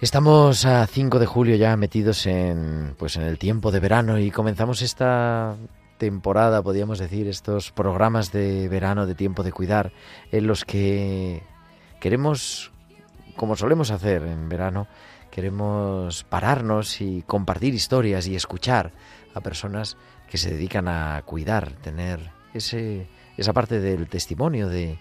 Estamos a 5 de julio ya metidos en pues en el tiempo de verano y comenzamos esta temporada, podríamos decir, estos programas de verano de tiempo de cuidar en los que queremos como solemos hacer en verano, queremos pararnos y compartir historias y escuchar a personas que se dedican a cuidar, tener ese esa parte del testimonio de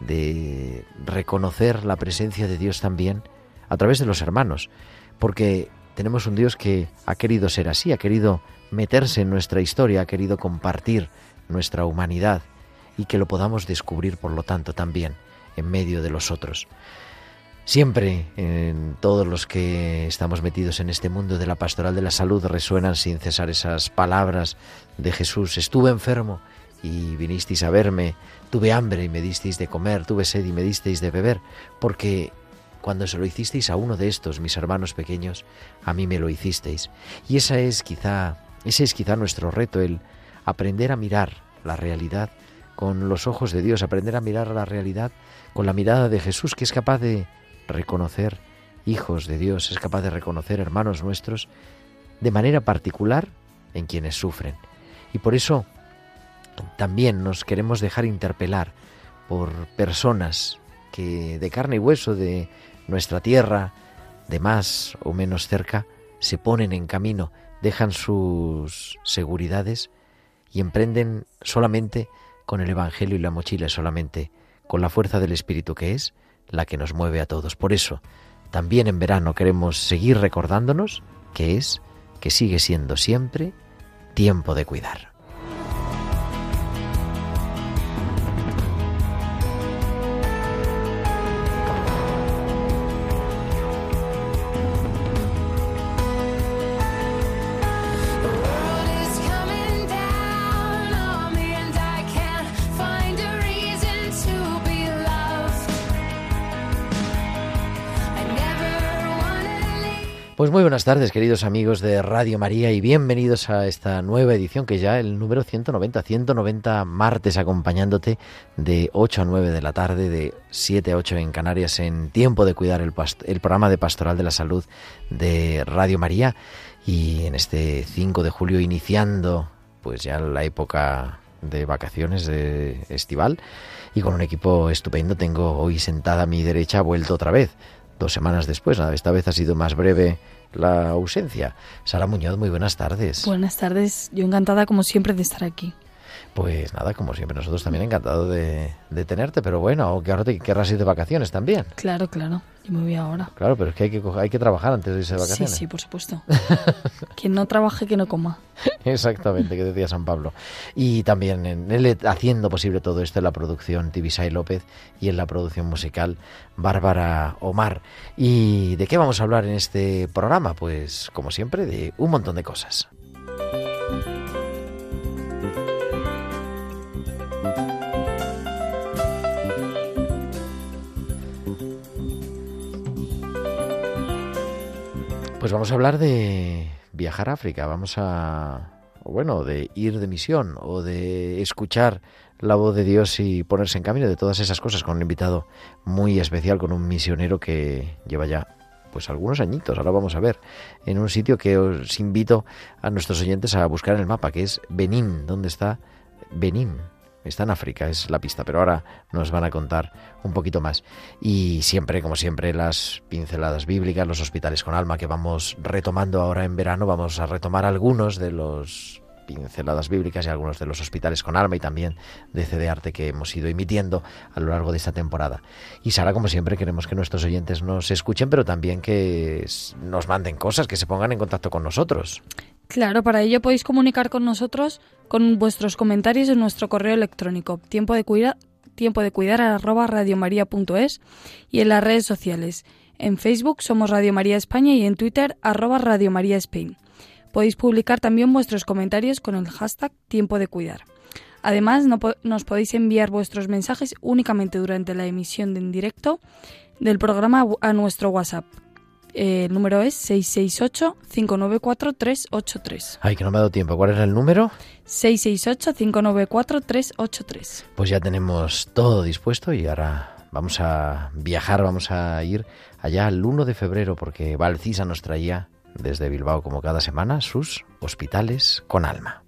de reconocer la presencia de Dios también a través de los hermanos, porque tenemos un Dios que ha querido ser así, ha querido meterse en nuestra historia, ha querido compartir nuestra humanidad y que lo podamos descubrir, por lo tanto, también en medio de los otros. Siempre en todos los que estamos metidos en este mundo de la pastoral de la salud resuenan sin cesar esas palabras de Jesús. Estuve enfermo y vinisteis a verme, tuve hambre y me disteis de comer, tuve sed y me disteis de beber, porque cuando se lo hicisteis a uno de estos, mis hermanos pequeños, a mí me lo hicisteis. Y esa es quizá, ese es quizá nuestro reto, el aprender a mirar la realidad con los ojos de Dios, aprender a mirar la realidad con la mirada de Jesús, que es capaz de reconocer hijos de Dios, es capaz de reconocer hermanos nuestros de manera particular en quienes sufren. Y por eso también nos queremos dejar interpelar por personas que de carne y hueso de nuestra tierra, de más o menos cerca, se ponen en camino, dejan sus seguridades y emprenden solamente con el Evangelio y la mochila, solamente con la fuerza del Espíritu que es la que nos mueve a todos. Por eso, también en verano queremos seguir recordándonos que es, que sigue siendo siempre tiempo de cuidar. Buenas tardes, queridos amigos de Radio María, y bienvenidos a esta nueva edición que ya el número 190, 190 martes acompañándote de 8 a 9 de la tarde, de 7 a 8 en Canarias, en tiempo de cuidar el, el programa de Pastoral de la Salud de Radio María. Y en este 5 de julio, iniciando pues ya la época de vacaciones de estival, y con un equipo estupendo, tengo hoy sentada a mi derecha, vuelto otra vez dos semanas después. Esta vez ha sido más breve la ausencia. Sara Muñoz, muy buenas tardes. Buenas tardes, yo encantada como siempre de estar aquí. Pues nada, como siempre, nosotros también encantado de, de tenerte, pero bueno, que ahora te querrás ir de vacaciones también. Claro, claro, yo me voy ahora. Claro, pero es que hay que, co- hay que trabajar antes de irse de Sí, vacaciones. sí, por supuesto. Quien no trabaje, que no coma. Exactamente, que decía San Pablo. Y también en él haciendo posible todo esto en la producción Tibisay López y en la producción musical Bárbara Omar. ¿Y de qué vamos a hablar en este programa? Pues como siempre, de un montón de cosas. Pues vamos a hablar de viajar a África, vamos a, bueno, de ir de misión o de escuchar la voz de Dios y ponerse en camino de todas esas cosas con un invitado muy especial, con un misionero que lleva ya pues algunos añitos, ahora vamos a ver, en un sitio que os invito a nuestros oyentes a buscar en el mapa, que es Benín, ¿dónde está Benín? Está en África, es la pista, pero ahora nos van a contar un poquito más. Y siempre, como siempre, las pinceladas bíblicas, los hospitales con alma que vamos retomando ahora en verano, vamos a retomar algunos de los pinceladas bíblicas y algunos de los hospitales con alma y también de CD Arte que hemos ido emitiendo a lo largo de esta temporada. Y Sara, como siempre, queremos que nuestros oyentes nos escuchen, pero también que nos manden cosas, que se pongan en contacto con nosotros. Claro, para ello podéis comunicar con nosotros con vuestros comentarios en nuestro correo electrónico tiempo de cuidar tiempo de cuidar arroba y en las redes sociales. En Facebook somos Radio María España y en Twitter arroba Radio María Spain. Podéis publicar también vuestros comentarios con el hashtag tiempo de cuidar. Además, nos podéis enviar vuestros mensajes únicamente durante la emisión en directo del programa a nuestro WhatsApp, el número es 668-594-383. Ay, que no me ha dado tiempo. ¿Cuál es el número? 668-594-383. Pues ya tenemos todo dispuesto y ahora vamos a viajar, vamos a ir allá el 1 de febrero porque Valcisa nos traía desde Bilbao como cada semana sus hospitales con alma.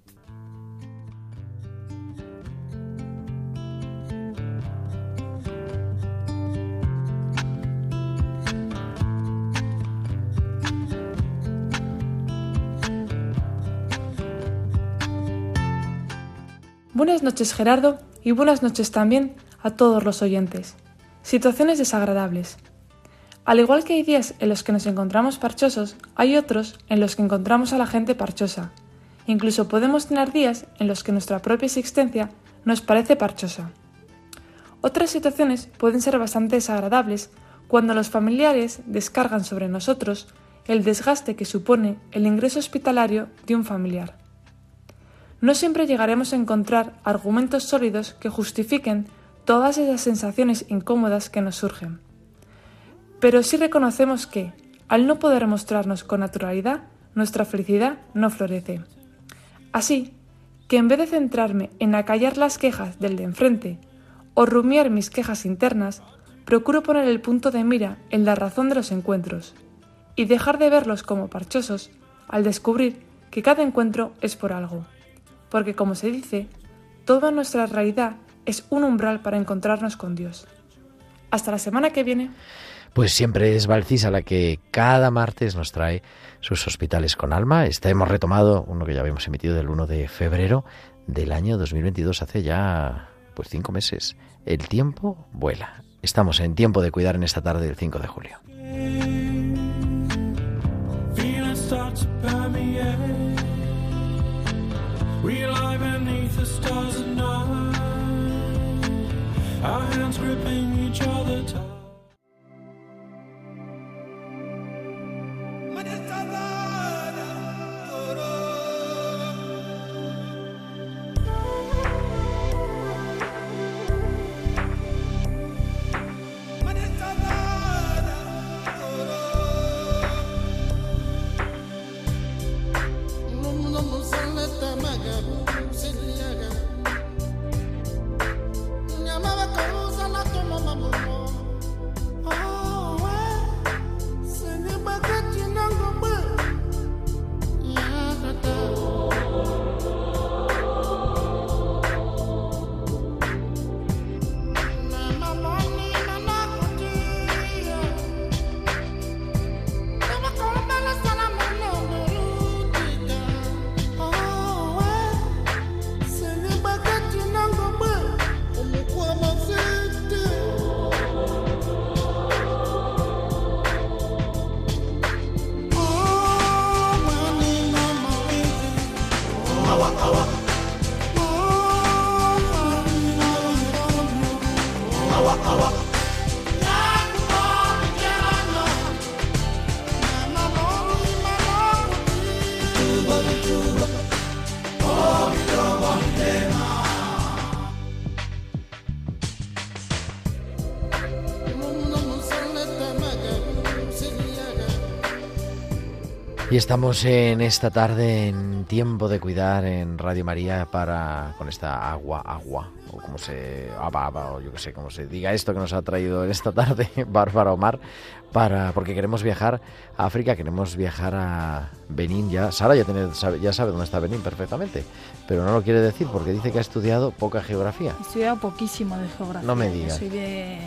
Buenas noches Gerardo y buenas noches también a todos los oyentes. Situaciones desagradables. Al igual que hay días en los que nos encontramos parchosos, hay otros en los que encontramos a la gente parchosa. Incluso podemos tener días en los que nuestra propia existencia nos parece parchosa. Otras situaciones pueden ser bastante desagradables cuando los familiares descargan sobre nosotros el desgaste que supone el ingreso hospitalario de un familiar no siempre llegaremos a encontrar argumentos sólidos que justifiquen todas esas sensaciones incómodas que nos surgen. Pero sí reconocemos que, al no poder mostrarnos con naturalidad, nuestra felicidad no florece. Así que en vez de centrarme en acallar las quejas del de enfrente o rumiar mis quejas internas, procuro poner el punto de mira en la razón de los encuentros y dejar de verlos como parchosos al descubrir que cada encuentro es por algo porque como se dice, toda nuestra realidad es un umbral para encontrarnos con Dios. Hasta la semana que viene. Pues siempre es Valcisa la que cada martes nos trae sus hospitales con alma. Este hemos retomado uno que ya habíamos emitido del 1 de febrero del año 2022, hace ya pues cinco meses. El tiempo vuela. Estamos en tiempo de cuidar en esta tarde del 5 de julio. We lie beneath the stars at night, our hands gripping each other Estamos en esta tarde en tiempo de cuidar en Radio María para con esta agua, agua, o como se aba, o yo que sé, cómo se diga esto que nos ha traído en esta tarde Bárbara Omar, para porque queremos viajar a África, queremos viajar a Benín ya. Sara ya, tiene, sabe, ya sabe dónde está Benín perfectamente, pero no lo quiere decir porque dice que ha estudiado poca geografía. He estudiado poquísimo de geografía. No me digas. Soy de...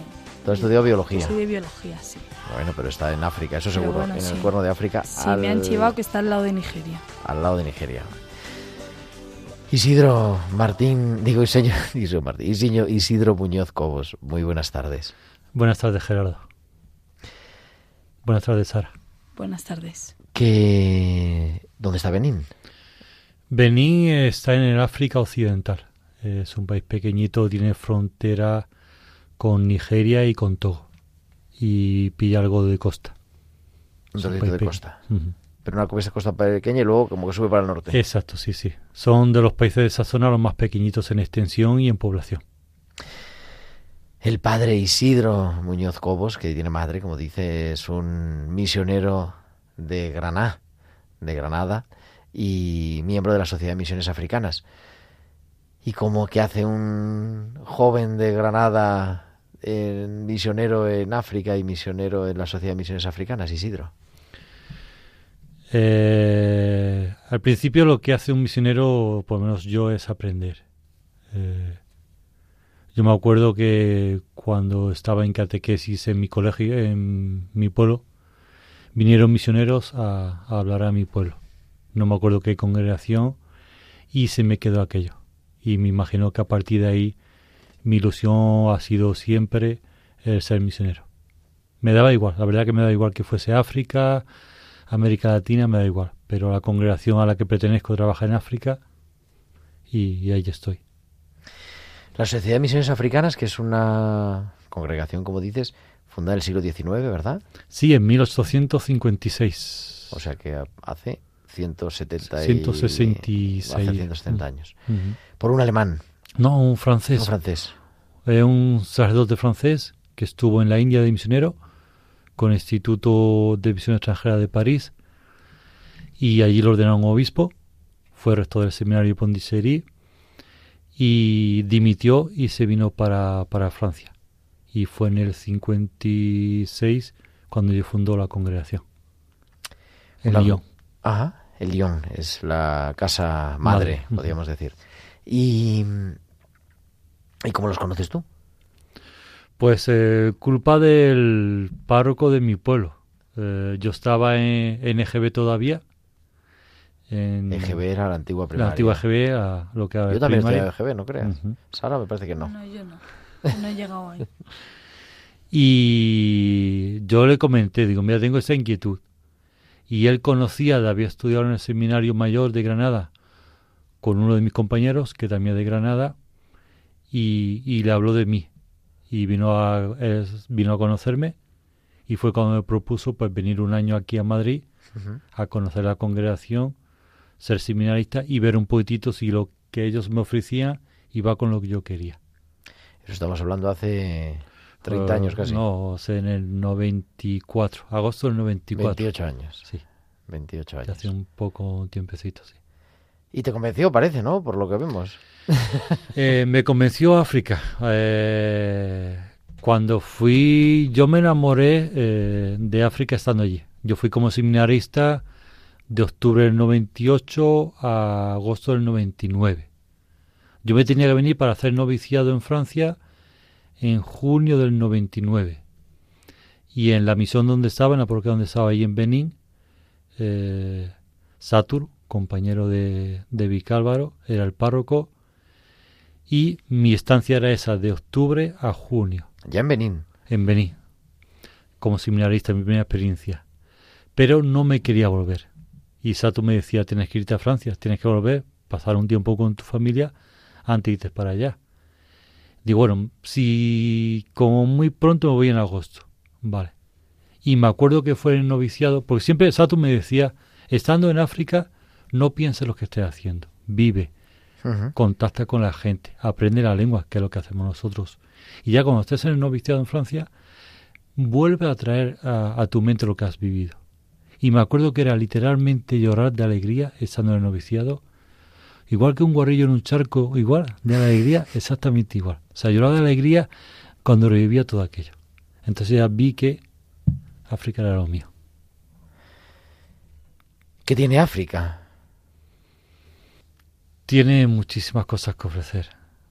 ¿Tú has estudiado biología? De biología, sí. Bueno, pero está en África, eso Pero seguro, bueno, en sí. el cuerno de África. Sí, me han chivado que está al lado de Nigeria. al lado de Nigeria. Isidro Martín, digo Isidro, Isidro Martín, Isidro, Isidro Muñoz Cobos, muy buenas tardes. Buenas tardes, Gerardo. Buenas tardes, Sara. Buenas tardes. ¿Qué... ¿Dónde está Benín? Benín está en el África Occidental. Es un país pequeñito, tiene frontera con Nigeria y con Togo. Y pilla algo de costa. Un de costa. Pero una costa costa pequeña y luego como que sube para el norte. Exacto, sí, sí. Son de los países de esa zona los más pequeñitos en extensión y en población. El padre Isidro Muñoz Cobos, que tiene madre, como dice, es un misionero de Granada, de Granada y miembro de la Sociedad de Misiones Africanas. ¿Y cómo que hace un joven de Granada misionero en África y misionero en la Sociedad de Misiones Africanas, Isidro? Eh, al principio lo que hace un misionero, por lo menos yo, es aprender. Eh, yo me acuerdo que cuando estaba en catequesis en mi colegio, en mi pueblo, vinieron misioneros a, a hablar a mi pueblo. No me acuerdo qué congregación y se me quedó aquello. Y me imagino que a partir de ahí mi ilusión ha sido siempre el ser misionero. Me daba igual, la verdad que me da igual que fuese África, América Latina, me da igual. Pero la congregación a la que pertenezco trabaja en África y, y ahí estoy. La Sociedad de Misiones Africanas, que es una congregación, como dices, fundada en el siglo XIX, ¿verdad? Sí, en 1856. O sea que hace 170 y... 166. Hace 170 años. Por un alemán, No, un francés. un francés. Eh, un sacerdote francés que estuvo en la India de misionero con el Instituto de Misión Extranjera de París y allí lo ordenaron obispo. Fue rector del seminario de Pondicéry y dimitió y se vino para, para Francia. Y fue en el 56 cuando yo fundó la congregación. En Lyon. Ajá, el Lyon es la casa madre, Madre, podríamos decir. Y, ¿Y cómo los conoces tú? Pues eh, culpa del párroco de mi pueblo. Eh, yo estaba en, en EGB todavía. En EGB era la antigua la primaria. antigua EGB, a lo que ahora Yo también estoy en. EGB, no creas. Sara me parece que no. No, yo no. No he llegado ahí. Y yo le comenté, digo, mira, tengo esa inquietud. Y él conocía, había estudiado en el seminario mayor de Granada con uno de mis compañeros, que también es de Granada, y, y le habló de mí. Y vino a, es- vino a conocerme y fue cuando me propuso pues venir un año aquí a Madrid a conocer la congregación, ser seminarista y ver un poquitito si lo que ellos me ofrecían iba con lo que yo quería. Eso estamos hablando hace 30 Eh, años casi. No, o sea, en el 94, agosto del 94. 28 años. Sí, 28 ya años. hace un poco un tiempecito, sí. Y te convenció, parece, ¿no? Por lo que vemos. Eh, me convenció África. Eh, cuando fui, yo me enamoré eh, de África estando allí. Yo fui como seminarista de octubre del 98 a agosto del 99. Yo me tenía que venir para hacer noviciado en Francia en junio del 99. Y en la misión donde estaba, en la parroquia donde estaba ahí en Benín, eh, Satur, compañero de, de Vicálvaro, era el párroco, y mi estancia era esa, de octubre a junio, Ya en Benín. en Benín, como seminarista, mi primera experiencia. Pero no me quería volver. Y Satur me decía, tienes que irte a Francia, tienes que volver, pasar un tiempo con tu familia antes de irte para allá. Digo, bueno, si como muy pronto me voy en agosto, vale. Y me acuerdo que fue en el noviciado, porque siempre Satur me decía, estando en África, no pienses lo que estés haciendo, vive, contacta con la gente, aprende la lengua, que es lo que hacemos nosotros. Y ya cuando estés en el noviciado en Francia, vuelve a traer a, a tu mente lo que has vivido. Y me acuerdo que era literalmente llorar de alegría estando en el noviciado. Igual que un guarrillo en un charco, igual, de alegría, exactamente igual. O sea, lloraba de alegría cuando revivía todo aquello. Entonces ya vi que África era lo mío. ¿Qué tiene África? Tiene muchísimas cosas que ofrecer,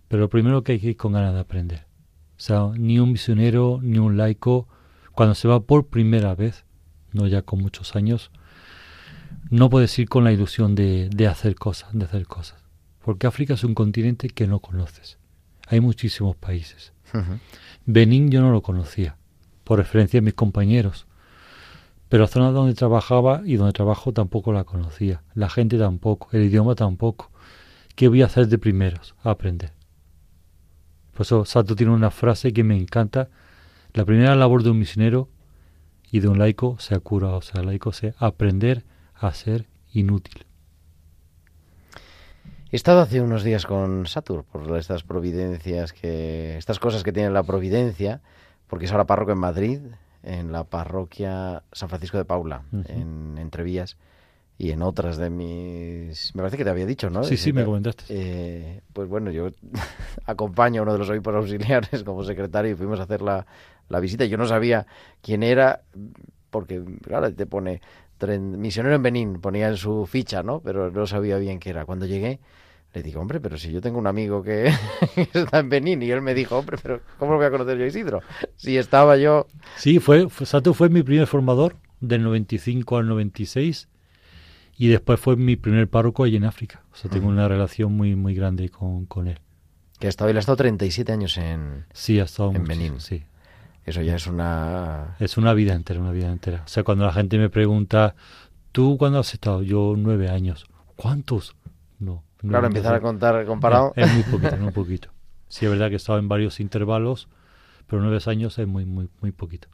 pero lo primero que hay que ir con ganas de aprender. O sea, ni un misionero ni un laico, cuando se va por primera vez, no ya con muchos años, no puedes ir con la ilusión de, de hacer cosas, de hacer cosas. Porque África es un continente que no conoces. Hay muchísimos países. Benín yo no lo conocía, por referencia a mis compañeros. Pero la zona donde trabajaba y donde trabajo tampoco la conocía. La gente tampoco, el idioma tampoco. ¿Qué voy a hacer de primeros? aprender. Por eso Sato tiene una frase que me encanta. La primera labor de un misionero y de un laico se cura, o sea, laico se aprender a ser inútil. He estado hace unos días con Satur por estas providencias que estas cosas que tiene la providencia, porque es ahora párroco en Madrid, en la parroquia San Francisco de Paula, en Entrevías y en otras de mis... Me parece que te había dicho, ¿no? Sí, sí, me comentaste. Eh, pues bueno, yo acompaño a uno de los obispos auxiliares como secretario y fuimos a hacer la, la visita. Yo no sabía quién era, porque claro, te pone misionero en Benín, ponía en su ficha, ¿no? Pero no sabía bien qué era. Cuando llegué, le digo, hombre, pero si yo tengo un amigo que está en Benín y él me dijo, hombre, pero ¿cómo lo voy a conocer yo Isidro? Si estaba yo... Sí, fue, Sato fue mi primer formador del 95 al 96 y después fue mi primer párroco allí en África. O sea, tengo una relación muy muy grande con, con él. Que ha estado, él ha estado 37 años en, sí, ha estado en Benín. Sí. Eso ya es una... Es una vida entera, una vida entera. O sea, cuando la gente me pregunta, ¿tú cuándo has estado? Yo nueve años. ¿Cuántos? No, Claro, empezar a contar comparado. Es, muy poquito, muy poquito. Sí, es verdad que he estado en varios intervalos, pero nueve años es muy, muy, muy poquito.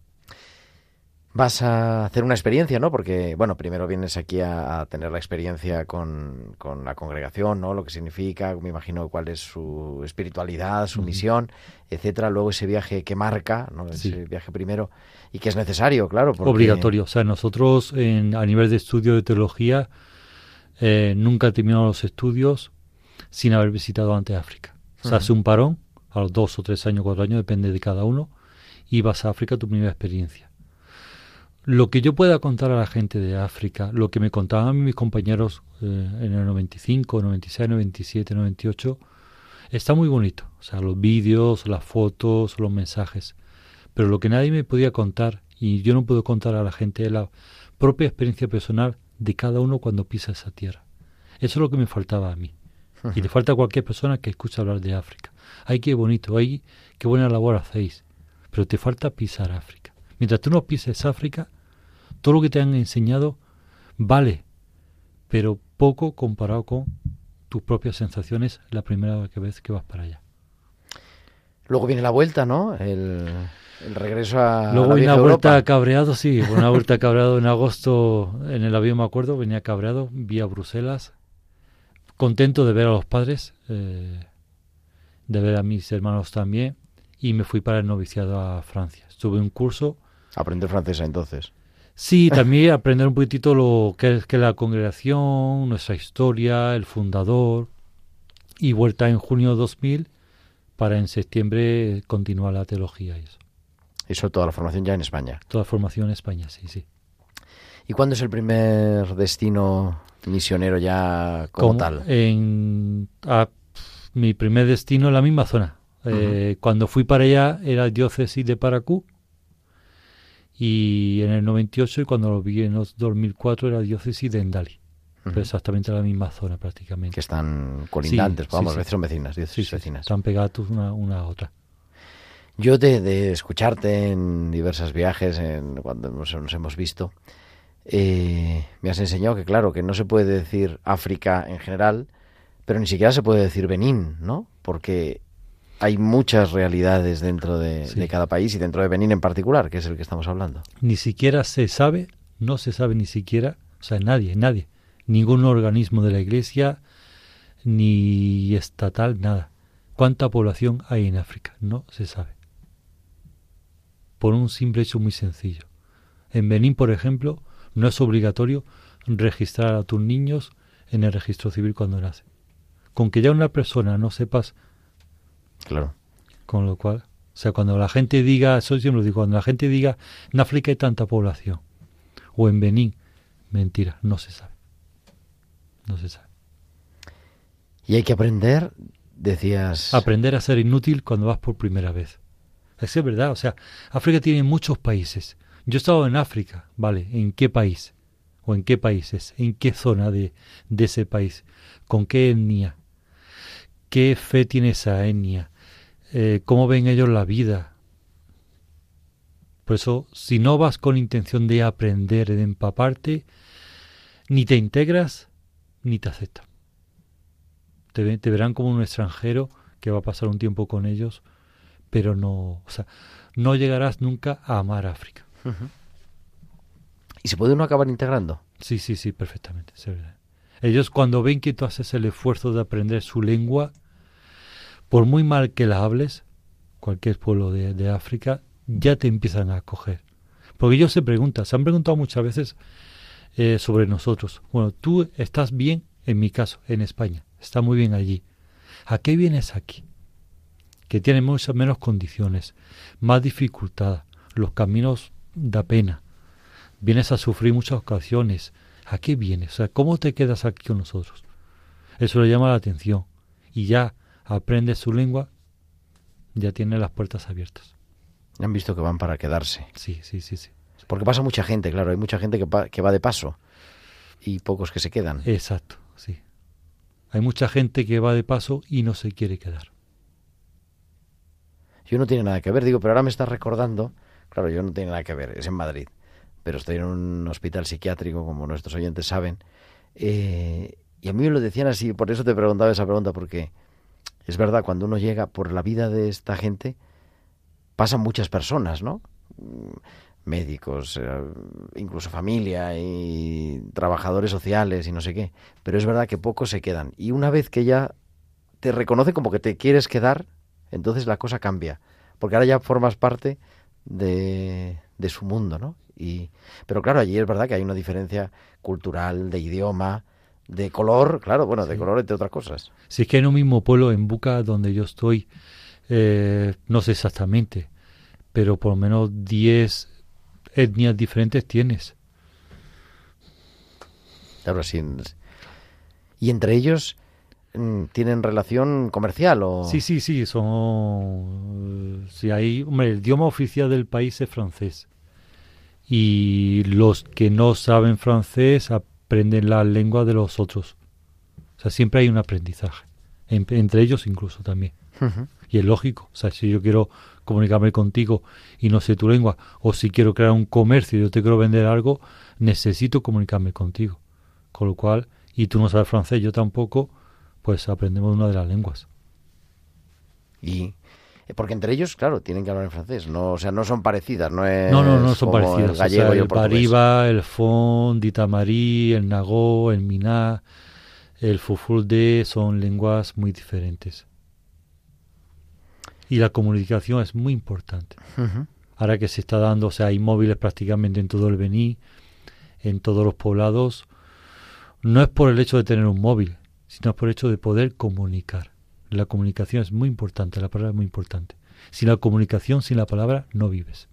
Vas a hacer una experiencia, ¿no? Porque, bueno, primero vienes aquí a, tener la experiencia con, con, la congregación, ¿no? Lo que significa, me imagino cuál es su espiritualidad, su misión, etcétera. Luego ese viaje que marca, ¿no? Ese viaje primero y que es necesario, claro. Obligatorio. O sea, nosotros en, a nivel de estudio de teología eh, nunca he terminado los estudios sin haber visitado antes África. Se hace un parón, a los dos o tres años, cuatro años, depende de cada uno, y vas a África tu primera experiencia. Lo que yo pueda contar a la gente de África, lo que me contaban mis compañeros eh, en el 95, 96, 97, 98, está muy bonito. O sea, los vídeos, las fotos, los mensajes. Pero lo que nadie me podía contar, y yo no puedo contar a la gente, es la propia experiencia personal de cada uno cuando pisa esa tierra. Eso es lo que me faltaba a mí. Y le falta a cualquier persona que escuche hablar de África. Ay, qué bonito, ay, qué buena labor hacéis. Pero te falta pisar África. Mientras tú no pises África, todo lo que te han enseñado vale, pero poco comparado con tus propias sensaciones la primera vez que vas para allá. Luego viene la vuelta, ¿no? El, el regreso a. Luego viene una vuelta cabreado, sí, una vuelta cabreado en agosto en el avión, me acuerdo, venía cabreado, vía Bruselas, contento de ver a los padres, eh, de ver a mis hermanos también, y me fui para el noviciado a Francia. Estuve un curso. Aprender francés entonces. Sí, también aprender un poquitito lo que es que la congregación, nuestra historia, el fundador, y vuelta en junio 2000 para en septiembre continuar la teología y eso. Eso toda la formación ya en España. Toda la formación en España, sí, sí. ¿Y cuándo es el primer destino misionero ya como, tal? En, mi primer destino en la misma zona. Eh, cuando fui para allá era diócesis de Paracú y en el 98 y cuando lo vi en el 2004 era diócesis de Endali. Pero exactamente la misma zona prácticamente. Que están colindantes, vamos, son vecinas, diócesis vecinas. Están pegadas una, una a otra. Yo de, escucharte en diversos viajes, en, cuando nos, hemos visto, eh, me has enseñado que claro, que no se puede decir África en general, pero ni siquiera se puede decir Benín, ¿no? Porque hay muchas realidades dentro de, de, cada país y dentro de Benín en particular, que es el que estamos hablando. Ni siquiera se sabe, no se sabe ni siquiera, o sea, nadie, nadie, ningún organismo de la Iglesia, ni estatal, nada. ¿Cuánta población hay en África? No se sabe por un simple hecho muy sencillo. En Benín, por ejemplo, no es obligatorio registrar a tus niños en el registro civil cuando nacen. Con que ya una persona no sepas. Claro. Con lo cual, o sea, cuando la gente diga, eso siempre lo digo, cuando la gente diga, en África hay tanta población, o en Benín, mentira, no se sabe. No se sabe. Y hay que aprender, decías. Aprender a ser inútil cuando vas por primera vez. Es verdad, o sea, África tiene muchos países. Yo he estado en África, ¿vale? ¿En qué país? ¿O en qué países? ¿En qué zona de, de ese país? ¿Con qué etnia? ¿Qué fe tiene esa etnia? Eh, ¿Cómo ven ellos la vida? Por eso, si no vas con intención de aprender, de empaparte, ni te integras, ni te aceptan. Te, te verán como un extranjero que va a pasar un tiempo con ellos, pero no, o sea, no llegarás nunca a amar África. ¿Y se puede uno acabar integrando? Sí, sí, sí, perfectamente. es verdad. Ellos cuando ven que tú haces el esfuerzo de aprender su lengua, por muy mal que la hables, cualquier pueblo de, África, ya te empiezan a acoger. Porque ellos se preguntan, se han preguntado muchas veces eh, sobre nosotros. Bueno, tú estás bien, en mi caso, en España, está muy bien allí. ¿A qué vienes aquí? Que tiene muchas menos condiciones, más dificultad, los caminos da pena. Vienes a sufrir muchas ocasiones. ¿A qué vienes? O sea, ¿cómo te quedas aquí con nosotros? Eso le llama la atención. Y ya aprendes su lengua, ya tiene las puertas abiertas. Han visto que van para quedarse. Sí, sí, sí, sí. Porque pasa mucha gente, claro. Hay mucha gente que, pa- que va de paso y pocos que se quedan. Exacto, sí. Hay mucha gente que va de paso y no se quiere quedar. Yo no tiene nada que ver, digo, pero ahora me estás recordando. Claro, yo no tiene nada que ver, es en Madrid. Pero estoy en un hospital psiquiátrico, como nuestros oyentes saben. eh, y a mí me lo decían así, por eso te preguntaba esa pregunta, porque es verdad, cuando uno llega por la vida de esta gente, pasan muchas personas, ¿no? Mm, Médicos, eh, incluso familia y trabajadores sociales y no sé qué. Pero es verdad que pocos se quedan. Y una vez que ya te reconoce como que te quieres quedar, entonces la cosa cambia. Porque ahora ya formas parte de, de su mundo, ¿no? Y, pero claro, allí es verdad que hay una diferencia cultural, de idioma, de color, claro, bueno, de Sí. color entre otras cosas. Si es que en un mismo pueblo, en Buca, donde yo estoy, eh, no sé exactamente, pero por lo menos 10 etnias diferentes tienes. Claro, sí. Y entre ellos mm, tienen relación comercial o Sí, sí, sí, son... Si hay, hombre, el idioma oficial del país es francés. Y los que no saben francés aprenden la lengua de los otros. O sea, siempre hay un aprendizaje. En- entre ellos incluso también. Y es lógico. O sea, si yo quiero comunicarme contigo y no sé tu lengua, o si quiero crear un comercio y yo te quiero vender algo, necesito comunicarme contigo. Con lo cual, y tú no sabes francés, yo tampoco, pues aprendemos una de las lenguas. Y porque entre ellos, claro, tienen que hablar en francés, no, o sea, no son parecidas, no es No, no, no son como parecidas. el gallego o sea, y el el. Bariba, el Fon, Ditamarí, el Nagó, el Miná, el Fufulde son lenguas muy diferentes. Y la comunicación es muy importante. Ahora que se está dando, o sea, hay móviles prácticamente en todo el Bení, en todos los poblados, no es por el hecho de tener un móvil, sino por el hecho de poder comunicar. La comunicación es muy importante, la palabra es muy importante. Sin la comunicación, sin la palabra, no vives.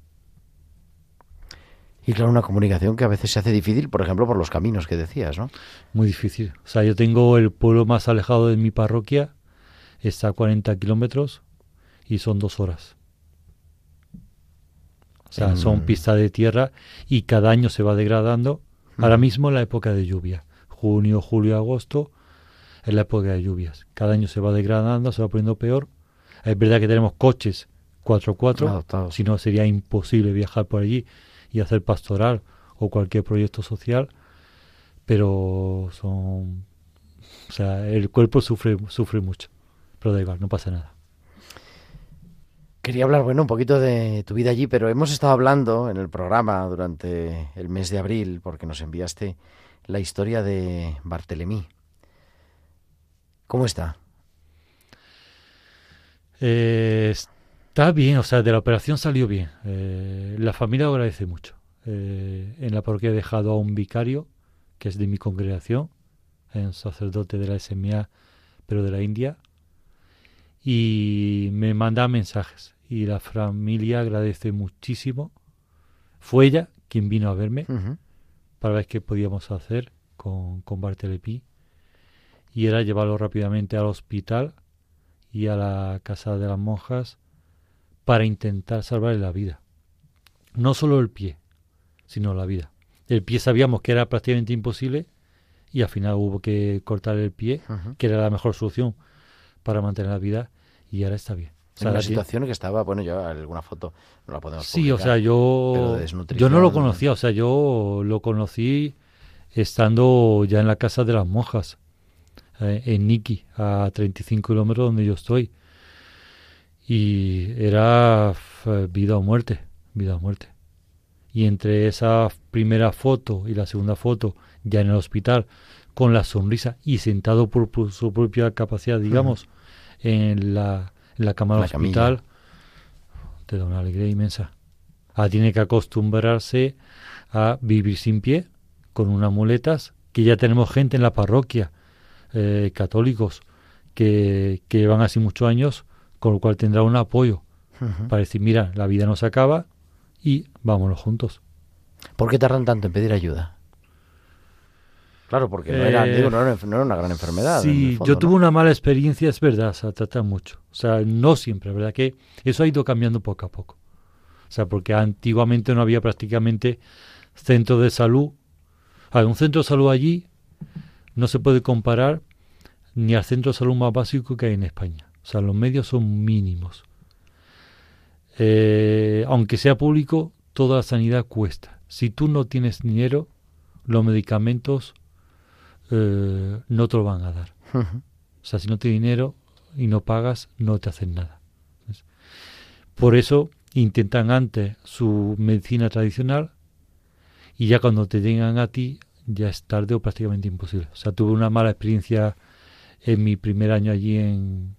Y claro, una comunicación que a veces se hace difícil, por ejemplo, por los caminos que decías, ¿no? Muy difícil. O sea, yo tengo el pueblo más alejado de mi parroquia, está a 40 kilómetros y son dos horas. O sea, son Mm. pistas de tierra y cada año se va degradando. Ahora mismo en la época de lluvia, junio, julio, agosto, es la época de lluvias. Cada año se va degradando, se va poniendo peor. Es verdad que tenemos coches 4x4, Adaptados. si no sería imposible viajar por allí y hacer pastoral o cualquier proyecto social, pero son... O sea, el cuerpo sufre, sufre mucho, pero da igual, no pasa nada. Quería hablar, bueno, un poquito de tu vida allí, pero hemos estado hablando en el programa durante el mes de abril, porque nos enviaste la historia de Bartelemí. ¿Cómo está? Eh, está bien, o sea, de la operación salió bien. Eh, la familia lo agradece mucho. Eh, en la parroquia he dejado a un vicario, que es de mi congregación, un sacerdote de la SMA, pero de la India, y me manda mensajes. Y la familia agradece muchísimo. Fue ella quien vino a verme para ver qué podíamos hacer con, con Bartelepí. Y era llevarlo rápidamente al hospital y a la casa de las monjas para intentar salvarle la vida. No solo el pie, sino la vida. El pie sabíamos que era prácticamente imposible y al final hubo que cortar el pie, que era la mejor solución para mantener la vida y ahora está bien. O sea, En una situación que estaba, bueno, yo alguna foto no la podemos Sí, o sea, yo, yo no lo conocía, o sea, yo lo conocí estando ya en la casa de las monjas, eh, en Niki, a 35 kilómetros donde yo estoy. Y era vida o muerte, vida o muerte. Y entre esa primera foto y la segunda foto, ya en el hospital, con la sonrisa y sentado por, por su propia capacidad, digamos, en, la, en la cama del camilla. hospital, te da una alegría inmensa. Ah, tiene que acostumbrarse a vivir sin pie, con unas muletas, que ya tenemos gente en la parroquia, eh, católicos, que, que llevan así muchos años, con lo cual tendrá un apoyo para decir, mira, la vida no se acaba y vámonos juntos. ¿Por qué tardan tanto en pedir ayuda? Claro, porque no, era, Eh, digo, no, era, no era una gran enfermedad. en Sí, fondo, yo ¿no? tuve una mala experiencia, es verdad, se trata mucho. O sea, no siempre, ¿verdad? Que eso ha ido cambiando poco a poco. O sea, porque antiguamente no había prácticamente centro de salud. A ver, un centro de salud allí no se puede comparar ni al centro de salud más básico que hay en España. O sea, los medios son mínimos. Eh, aunque sea público, toda la sanidad cuesta. Si tú no tienes dinero, los medicamentos eh, no te lo van a dar. O sea, si no tienes dinero y no pagas, no te hacen nada. ¿Ves? Por eso intentan antes su medicina tradicional y ya cuando te llegan a ti ya es tarde o prácticamente imposible. O sea, tuve una mala experiencia en mi primer año allí en,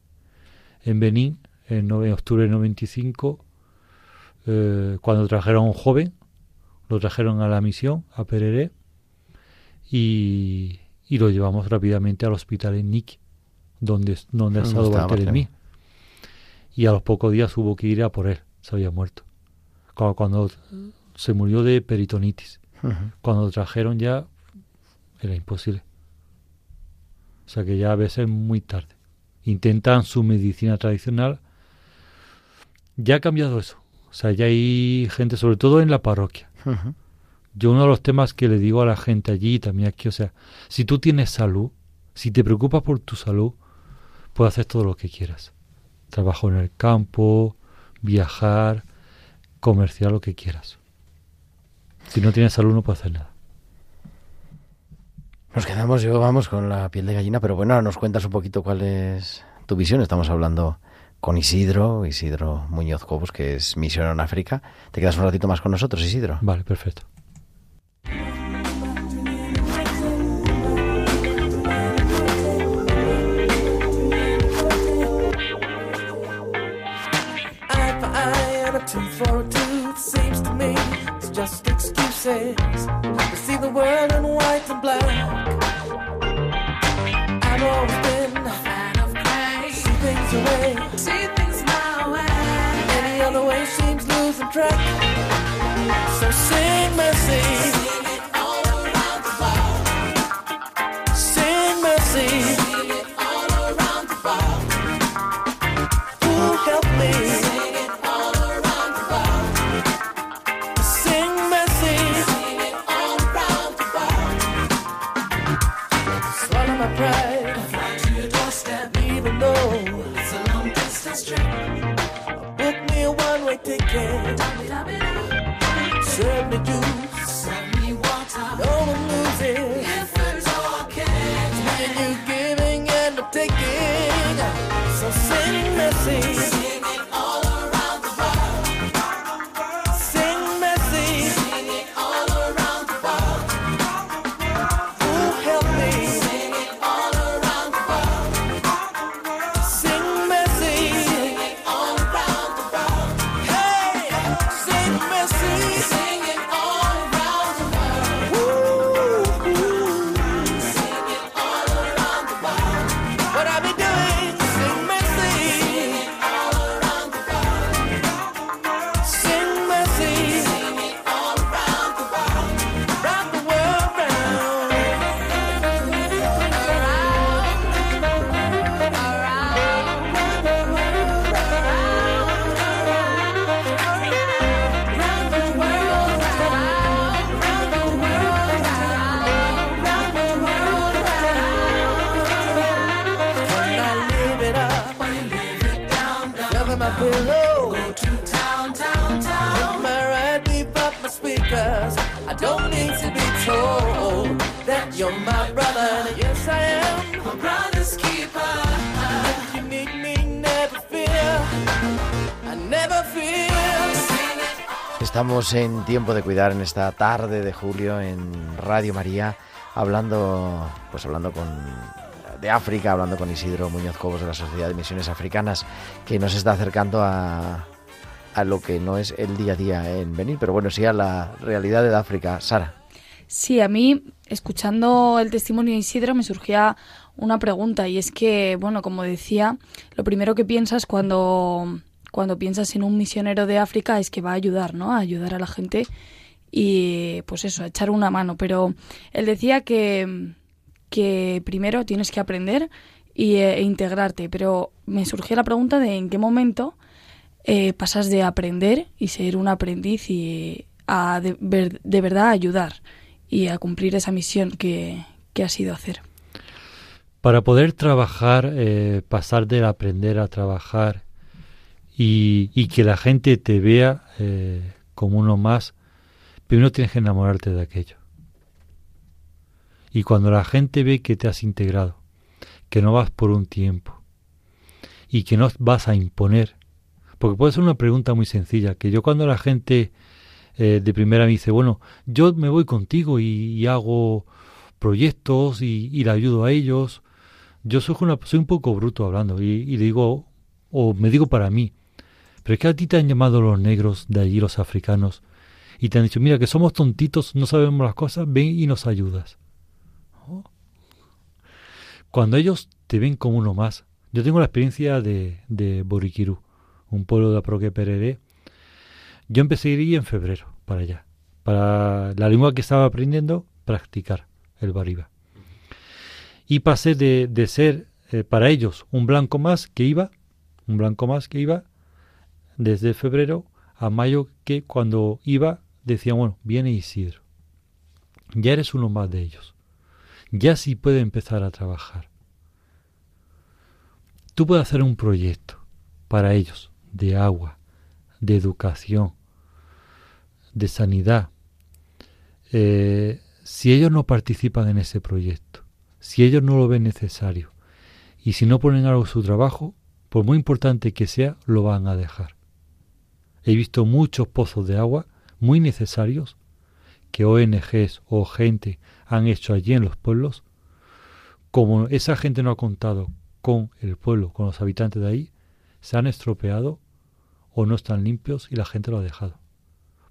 en Benín, en, en octubre del 95, eh, cuando trajeron a un joven, lo trajeron a la misión, a Pereré, y, y lo llevamos rápidamente al hospital en Nick, donde, donde ha ¿Dónde estado Barthélemy. Y a los pocos días hubo que ir a por él, se había muerto. Cuando, cuando se murió de peritonitis. Cuando lo trajeron ya era imposible. O sea que ya a veces es muy tarde. Intentan su medicina tradicional. Ya ha cambiado eso. O sea, ya hay gente, sobre todo en la parroquia. Yo uno de los temas que le digo a la gente allí y también aquí, o sea, si tú tienes salud, si te preocupas por tu salud, puedes hacer todo lo que quieras. Trabajo en el campo, viajar, comerciar, lo que quieras. Si no tienes salud no puedes hacer nada. Nos quedamos, yo vamos, con la piel de gallina, pero bueno, ahora nos cuentas un poquito cuál es tu visión. Estamos hablando con Isidro, Isidro Muñoz Cobos, que es misionero en África. Te quedas un ratito más con nosotros, Isidro. Vale, perfecto. track. So sing me, sing. Sing me, sing. You're my brother. Yes, I am. My brother's keeper. Estamos en tiempo de cuidar en esta tarde de julio en Radio María, hablando, pues hablando con de África, hablando con Isidro Muñoz Cobos de la Sociedad de Misiones Africanas, que nos está acercando a, a lo que no es el día a día en venir, pero bueno, sí a la realidad de África. Sara. Sí, a mí, escuchando el testimonio de Isidro, me surgía una pregunta y es que, bueno, como decía, lo primero que piensas cuando, cuando piensas en un misionero de África es que va a ayudar, ¿no? A ayudar a la gente y, pues eso, a echar una mano. Pero él decía que, que primero tienes que aprender y, eh, e integrarte, pero me surgió la pregunta de en qué momento eh, pasas de aprender y ser un aprendiz y a de, ver- de verdad ayudar y a cumplir esa misión que, que has ido a hacer. Para poder trabajar, eh, pasar del aprender a trabajar y, y que la gente te vea eh, como uno más, primero tienes que enamorarte de aquello. Y cuando la gente ve que te has integrado, que no vas por un tiempo y que no vas a imponer, porque puede ser una pregunta muy sencilla, que yo cuando la gente eh, de primera me dice, bueno, yo me voy contigo y, hago proyectos y, y le ayudo a ellos, yo soy, una, soy un poco bruto hablando y, le digo, o me digo para mí, pero es que a ti te han llamado los negros de allí, los africanos, y te han dicho, mira, que somos tontitos, no sabemos las cosas, ven y nos ayudas. Oh. Cuando ellos te ven como uno más, yo tengo la experiencia de, de Boriquiru, un pueblo de Aproque Pereré. Yo empecé a ir en febrero para allá, para la lengua que estaba aprendiendo, practicar el bariba. Y pasé de, de ser eh, para ellos un blanco más que iba, un blanco más que iba, desde febrero a mayo que cuando iba decían, bueno, viene Isidro. Ya eres uno más de ellos. Ya sí puede empezar a trabajar. Tú puedes hacer un proyecto para ellos de agua, de educación, de sanidad. Eh, si ellos no participan en ese proyecto, si ellos no lo ven necesario y si no ponen algo su trabajo, por muy importante que sea, lo van a dejar. He visto muchos pozos de agua muy necesarios que ONGs o gente han hecho allí en los pueblos. Como esa gente no ha contado con el pueblo, con los habitantes de ahí, se han estropeado o no están limpios y la gente lo ha dejado.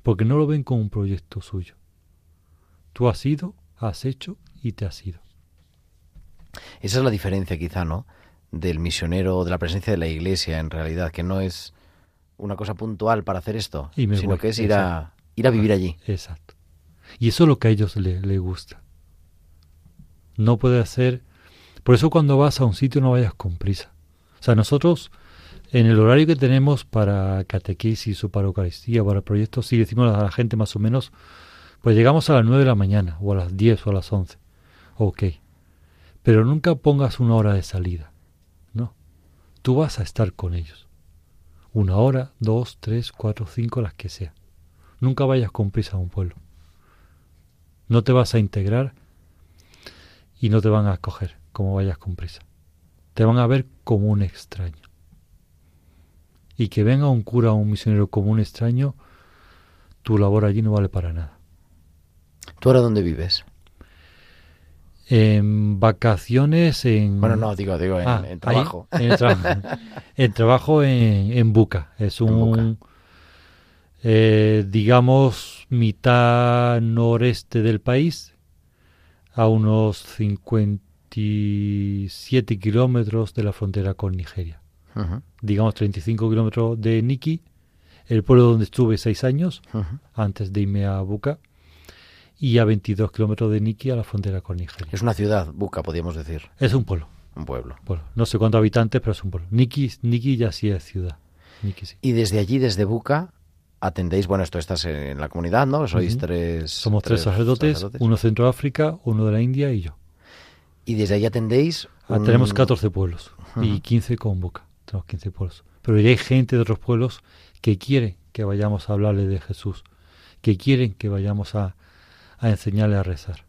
Porque no lo ven como un proyecto suyo. Tú has ido, has hecho y te has ido. Esa es la diferencia quizá, ¿no? Del misionero, de la presencia de la iglesia en realidad, que no es una cosa puntual para hacer esto, Y sino voy, que es ir a, ir a vivir allí. Exacto. Y eso es lo que a ellos les le gusta. No puede hacer... Por eso cuando vas a un sitio no vayas con prisa. O sea, nosotros en el horario que tenemos para catequesis o para Eucaristía, para proyectos, sí decimos a la gente más o menos, pues llegamos a las 9 de la mañana, o a las 10 o a las 11. Ok. Pero nunca pongas una hora de salida. No. Tú vas a estar con ellos. Una hora, dos, tres, cuatro, cinco, las que sea. Nunca vayas con prisa a un pueblo. No te vas a integrar y no te van a acoger como vayas con prisa. Te van a ver como un extraño. Y que venga un cura o un misionero como un extraño, tu labor allí no vale para nada. ¿Tú ahora dónde vives? En vacaciones en... Bueno, no, digo, digo, en, Ah, en ahí, trabajo. en el trabajo. En trabajo en, en Buca. Es un, eh, digamos, mitad noreste del país, a unos 57 kilómetros de la frontera con Nigeria. Ujú, Digamos, 35 kilómetros de Niki, el pueblo donde estuve seis años, ujú. antes de irme a Buca, y a 22 kilómetros de Niki a la frontera con Nigeria. Es una ciudad, Buca, podríamos decir, Es un pueblo. un pueblo. pueblo. No sé cuántos habitantes, pero es un pueblo. Niki, Niki ya sí es ciudad. Niki sí. Y desde allí, desde Buca, atendéis, bueno, esto estás en la comunidad, ¿no? Sois Ujú. tres... Somos tres, sacerdotes, uno centro de África, uno de la India y yo. Y desde allí atendéis... Ah, un- Tenemos 14 pueblos y Ujú. 15 con Boca. Tenemos 15 pueblos. Pero hay gente de otros pueblos que quieren que vayamos a hablarle de Jesús, que quieren que vayamos a, a enseñarle a rezar.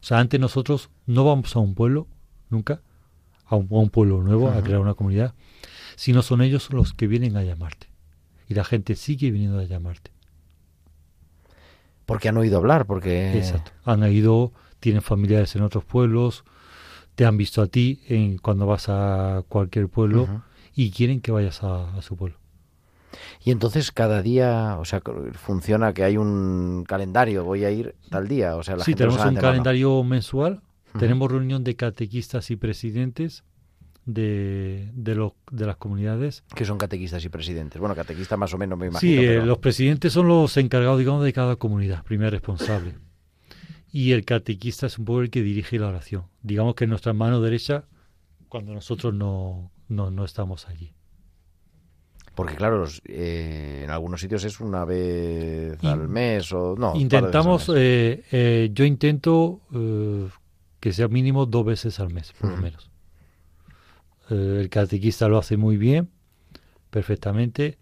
O sea, antes nosotros no vamos a un pueblo, nunca, a un, a un pueblo nuevo, a crear una comunidad, sino son ellos los que vienen a llamarte. Y la gente sigue viniendo a llamarte. Porque han oído hablar, porque... Exacto. Han ido, tienen familiares en otros pueblos, te han visto a ti en, cuando vas a cualquier pueblo y quieren que vayas a, a su pueblo. Y entonces cada día, o sea, funciona que hay un calendario, voy a ir tal día, o sea, la sí, gente tenemos un calendario mensual, tenemos reunión de catequistas y presidentes de, de, los- de las comunidades. Que son catequistas y presidentes. Bueno, catequista más o menos me imagino. Sí, eh, los presidentes son los encargados, digamos, de cada comunidad, primer responsable. Y el catequista es un poco el que dirige la oración. Digamos que es nuestra mano derecha cuando nosotros no, no, no estamos allí. Porque claro, los, eh, en algunos sitios es una vez In- al mes o no. al Intentamos, mes. eh, eh, yo intento eh, que sea mínimo dos veces al mes, por lo menos. Eh, el catequista lo hace muy bien, perfectamente,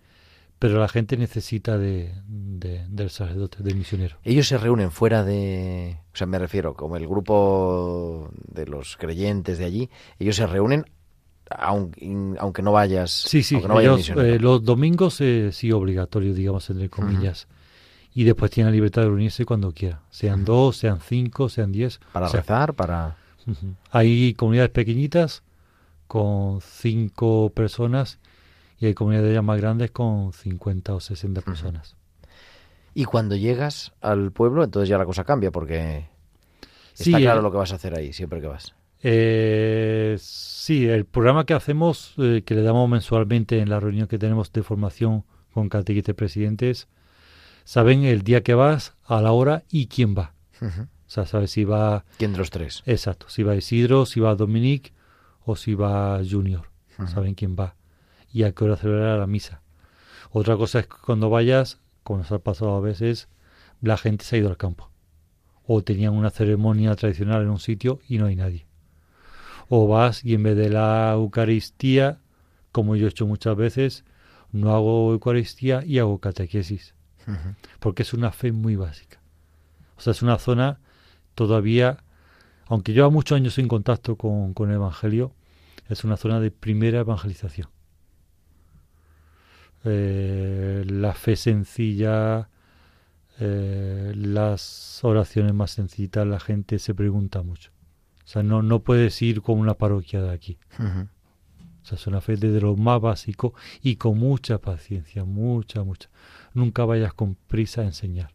pero la gente necesita de, de- del sacerdote, del misionero. Ellos se reúnen fuera de... O sea, me refiero, como el grupo de los creyentes de allí, ellos se reúnen aunque, aunque no vayas... Sí, sí, no ellos, eh, los domingos eh, sí obligatorio, digamos, entre comillas. Y después tienen la libertad de reunirse cuando quiera. Sean dos, sean cinco, sean diez. para o sea, rezar, para... Hay comunidades pequeñitas con cinco personas y hay comunidades ya más grandes con 50 o 60 personas. Y cuando llegas al pueblo, entonces ya la cosa cambia, porque Sí, está claro eh, lo que vas a hacer ahí, siempre que vas. Eh, sí, el programa que hacemos, eh, que le damos mensualmente en la reunión que tenemos de formación con catequistas presidentes, saben el día que vas, a la hora y quién va. O sea, sabes si va, ¿Quién de los tres? exacto, si va Isidro, si va Dominic o si va Junior. Saben quién va y a qué hora celebrar la misa. Otra cosa es que cuando vayas, como nos ha pasado a veces, la gente se ha ido al campo. O tenían una ceremonia tradicional en un sitio y no hay nadie. O vas y en vez de la Eucaristía, como yo he hecho muchas veces, no hago Eucaristía y hago catequesis. Porque es una fe muy básica. O sea, es una zona todavía, aunque lleva muchos años en contacto con, con el Evangelio, es una zona de primera evangelización. Eh, la fe sencilla, eh, las oraciones más sencillitas, la gente se pregunta mucho. O sea, no, no puedes ir con una parroquia de aquí. O sea, es una fe desde lo más básico y con mucha paciencia, mucha, mucha. Nunca vayas con prisa a enseñar.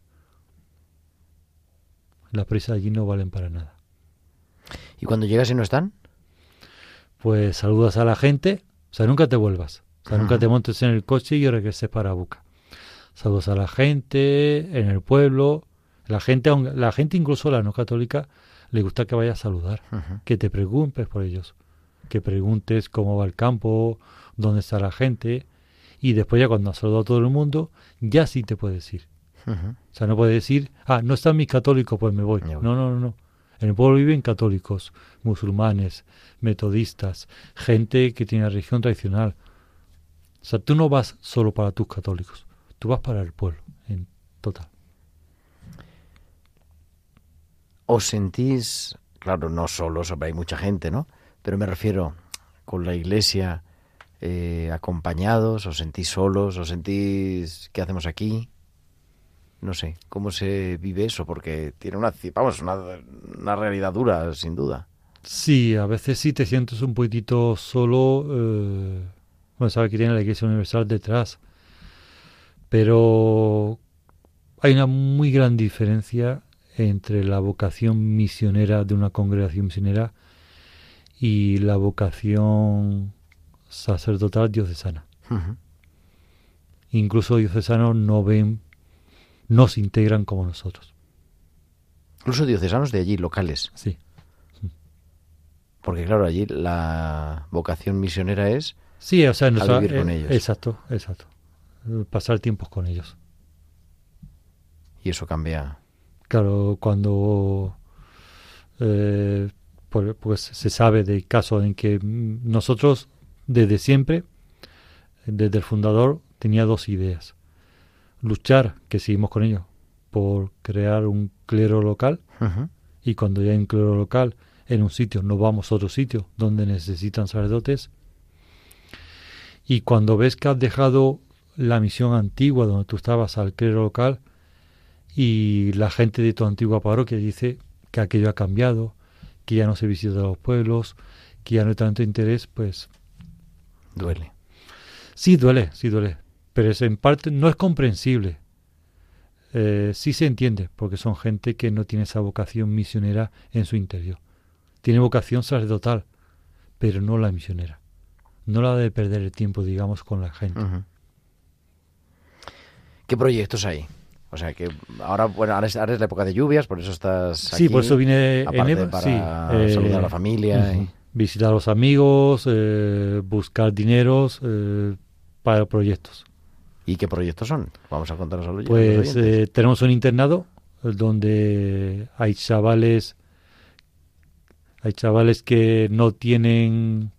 Las prisas allí no valen para nada. ¿Y cuando llegas y no están? Pues saludas a la gente, o sea, nunca te vuelvas. O sea, nunca te montes en el coche y regreses para Buca. Saludas a la gente, en el pueblo. La gente, la gente incluso la no católica, le gusta que vayas a saludar. Que te preguntes por ellos, que preguntes cómo va el campo, dónde está la gente, y después ya cuando has saludado a todo el mundo, ya sí te puedes ir. O sea, no puedes decir, ah, no están mis católicos, pues me voy. No, no, no, no. En el pueblo viven católicos, musulmanes, metodistas, gente que tiene religión tradicional. O sea, tú no vas solo para tus católicos, tú vas para el pueblo, en total. ¿Os sentís, claro, no solos, hay mucha gente, ¿no? Pero me refiero con la iglesia eh, acompañados, os sentís solos, os sentís, ¿qué hacemos aquí? No sé, ¿cómo se vive eso? Porque tiene una, vamos, una, una realidad dura, sin duda. Sí, a veces sí te sientes un poquitito solo. Eh, bueno, sabes que tiene la Iglesia Universal detrás. Pero hay una muy gran diferencia entre la vocación misionera de una congregación misionera y la vocación sacerdotal diocesana. Incluso diocesanos no ven, no se integran como nosotros. Incluso diocesanos de allí, locales. Sí. Porque claro, allí la vocación misionera es Sí, o sea, nuestra- vivir con eh, ellos. Exacto, exacto. Pasar tiempos con ellos. y eso cambia. Claro, cuando eh, pues se sabe del caso en que nosotros desde siempre desde el fundador, tenía dos ideas. Luchar, que seguimos con ello, por crear un clero local y cuando ya hay un clero local en un sitio, no vamos a otro sitio donde necesitan sacerdotes. Y cuando ves que has dejado la misión antigua donde tú estabas al clero local y la gente de tu antigua parroquia dice que aquello ha cambiado, que ya no se visita a los pueblos, que ya no hay tanto interés, pues Duele. sí duele, sí duele. Pero es en parte no es comprensible. Eh, sí se entiende, porque son gente que no tiene esa vocación misionera en su interior. Tiene vocación sacerdotal, pero no la misionera. No la de perder el tiempo, digamos, con la gente. ¿Qué proyectos hay? O sea, que ahora, bueno, ahora es, ahora es la época de lluvias, por eso estás Sí, aquí, por eso vine en Eva, para sí, eh, saludar a la familia. ujú. y- Visitar a los amigos, eh, buscar dineros eh, para proyectos. ¿Y qué proyectos son? Vamos a contarnos a los Pues eh, tenemos un internado eh, donde hay chavales, hay chavales que no tienen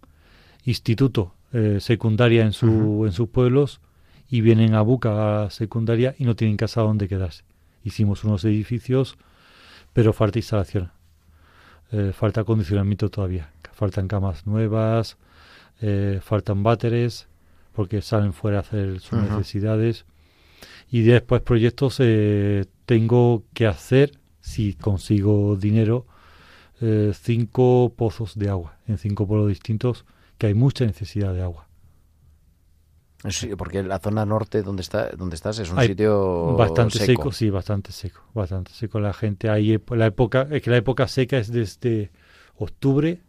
instituto eh, secundaria en su en sus pueblos y vienen a Buca a secundaria y no tienen casa donde quedarse. Hicimos unos edificios, pero falta instalación, eh, falta acondicionamiento todavía, faltan camas nuevas, eh, faltan váteres porque salen fuera a hacer sus necesidades. Y después proyectos eh, tengo que hacer si consigo dinero cinco pozos de agua en cinco pueblos distintos que hay mucha necesidad de agua Sí, porque la zona norte donde está donde estás es un Hay sitio bastante seco. seco. sí bastante seco bastante seco la gente ahí la época es que la época seca es desde octubre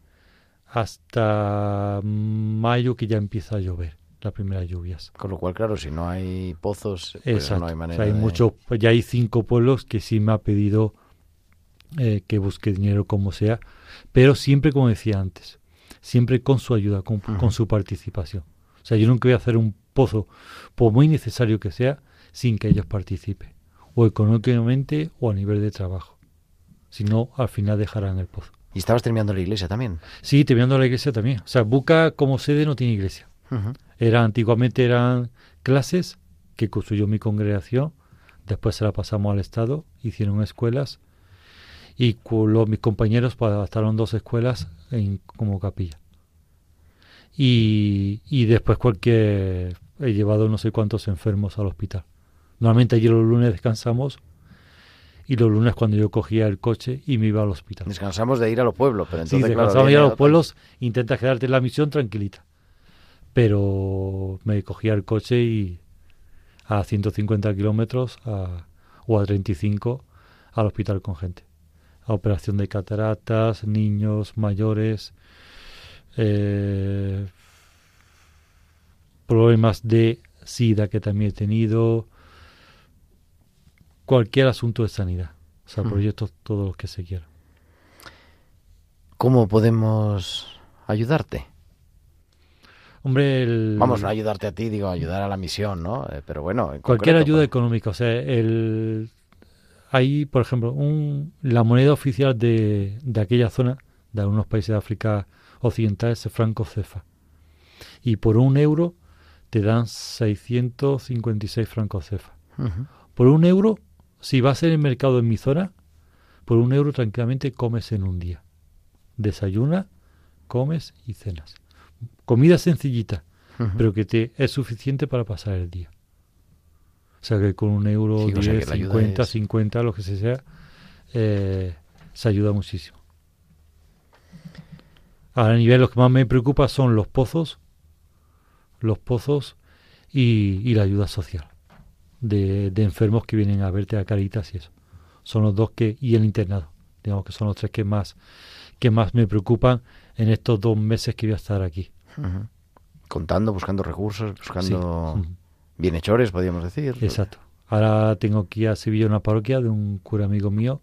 hasta mayo que ya empieza a llover las primeras lluvias Con lo cual, claro, si no hay pozos, pues no hay O manera sea, hay de- muchos, ya hay cinco pueblos que sí me ha pedido eh, que busque dinero como sea, pero siempre como decía antes, siempre con su ayuda, con, su participación. O sea, yo nunca voy a hacer un pozo, por muy necesario que sea, sin que ellos participen, o económicamente o a nivel de trabajo. Si no, al final dejarán el pozo. Y estabas terminando la iglesia también. Sí, terminando la iglesia también. O sea, Buca como sede no tiene iglesia. Era, antiguamente eran clases que construyó mi congregación, después se la pasamos al Estado, hicieron escuelas y los- mis compañeros pues, adaptaron dos escuelas en, como capilla. Y, y después cualquier... He llevado no sé cuántos enfermos al hospital. Normalmente allí los lunes descansamos y los lunes cuando yo cogía el coche y me iba al hospital. Descansamos de ir a los pueblos, pero Sí, entonces, claro, descansamos viene ya a los pueblos, intentas quedarte en la misión tranquilita. Pero me cogía el coche y a 150 kilómetros a- o a 35 al hospital con gente. A operación de cataratas, niños, mayores, eh, problemas de sida que también he tenido, cualquier asunto de sanidad. O sea, proyectos todos los que se quieran. ¿Cómo podemos ayudarte? Hombre, el- Vamos, no ayudarte a ti, digo, ayudar a la misión, ¿no? Eh, Pero bueno, en cualquier concreto, ayuda pues, económica. O sea, el, hay, por ejemplo, un, la moneda oficial de, de aquella zona, de algunos países de África Occidental, es el franco cefa. Y por un euro te dan 656 francos cefa. ujú. Por un euro, si vas en el mercado en mi zona, por un euro tranquilamente comes en un día. Desayuna, comes y cenas. Comida sencillita, pero que te es suficiente para pasar el día. O sea que con un euro, Sí, o sea 10, que la ayuda 50, es- 50, lo que sea, eh, se ayuda muchísimo. Ahora, a nivel, lo que más me preocupa son los pozos, los pozos y, y la ayuda social de, de enfermos que vienen a verte a Caritas y eso. Son los dos que, y el internado, digamos que son los tres que más, que más me preocupan en estos dos meses que voy a estar aquí. Contando, buscando recursos, buscando Sí. Bienhechores, podríamos decir. Exacto. Ahora tengo aquí a Sevilla una parroquia de un cura amigo mío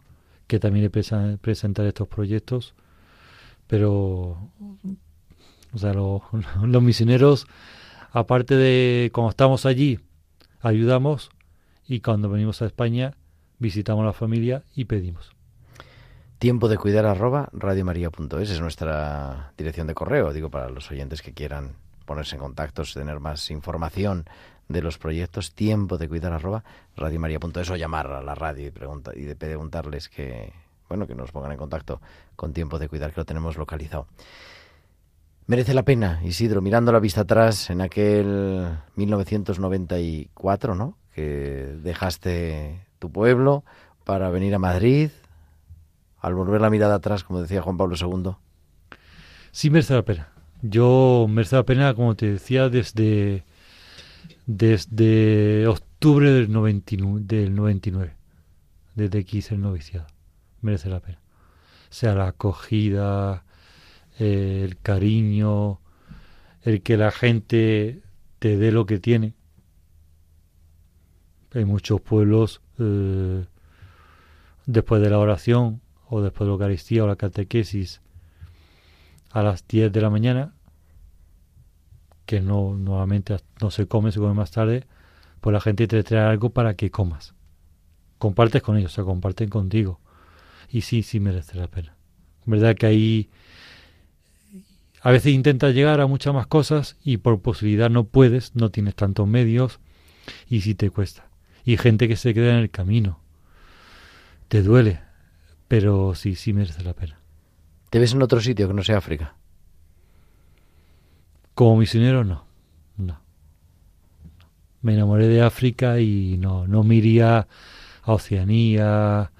que también le presa- presentar estos proyectos, pero o sea, lo- los misioneros, aparte de cuando estamos allí, ayudamos y cuando venimos a España visitamos a la familia y pedimos. Tiempo de cuidar arroba radiomaria.es es nuestra dirección de correo, digo, para los oyentes que quieran ponerse en contacto, tener más información de los proyectos, tiempo de cuidar arroba radiomaria.es o llamar a la radio y, y preguntarles que, bueno, que nos pongan en contacto con tiempo de cuidar, que lo tenemos localizado. Merece la pena, Isidro, mirando la vista atrás en aquel 1994, ¿no? Que dejaste tu pueblo para venir a Madrid, al volver la mirada atrás, como decía Juan Pablo II. Sí merece la pena. Yo merece la pena, como te decía, desde, desde octubre del 99, del 99, desde que hice el noviciado. Merece la pena. Sea, la acogida, eh, el cariño, el que la gente te dé lo que tiene. Hay muchos pueblos, eh, después de la oración o después de la Eucaristía o la catequesis, a las 10 de la mañana, que no nuevamente no se come, se come más tarde, pues la gente te trae algo para que comas. Compartes con ellos, o sea, comparten contigo. Y sí, sí merece la pena. verdad que ahí a veces intentas llegar a muchas más cosas y por posibilidad no puedes, no tienes tantos medios y sí te cuesta. Y gente que se queda en el camino. Te duele, pero sí, sí merece la pena. ¿Te ves en otro sitio que no sea África? Como misionero, no. No. Me enamoré de África y no, no me iría a Oceanía,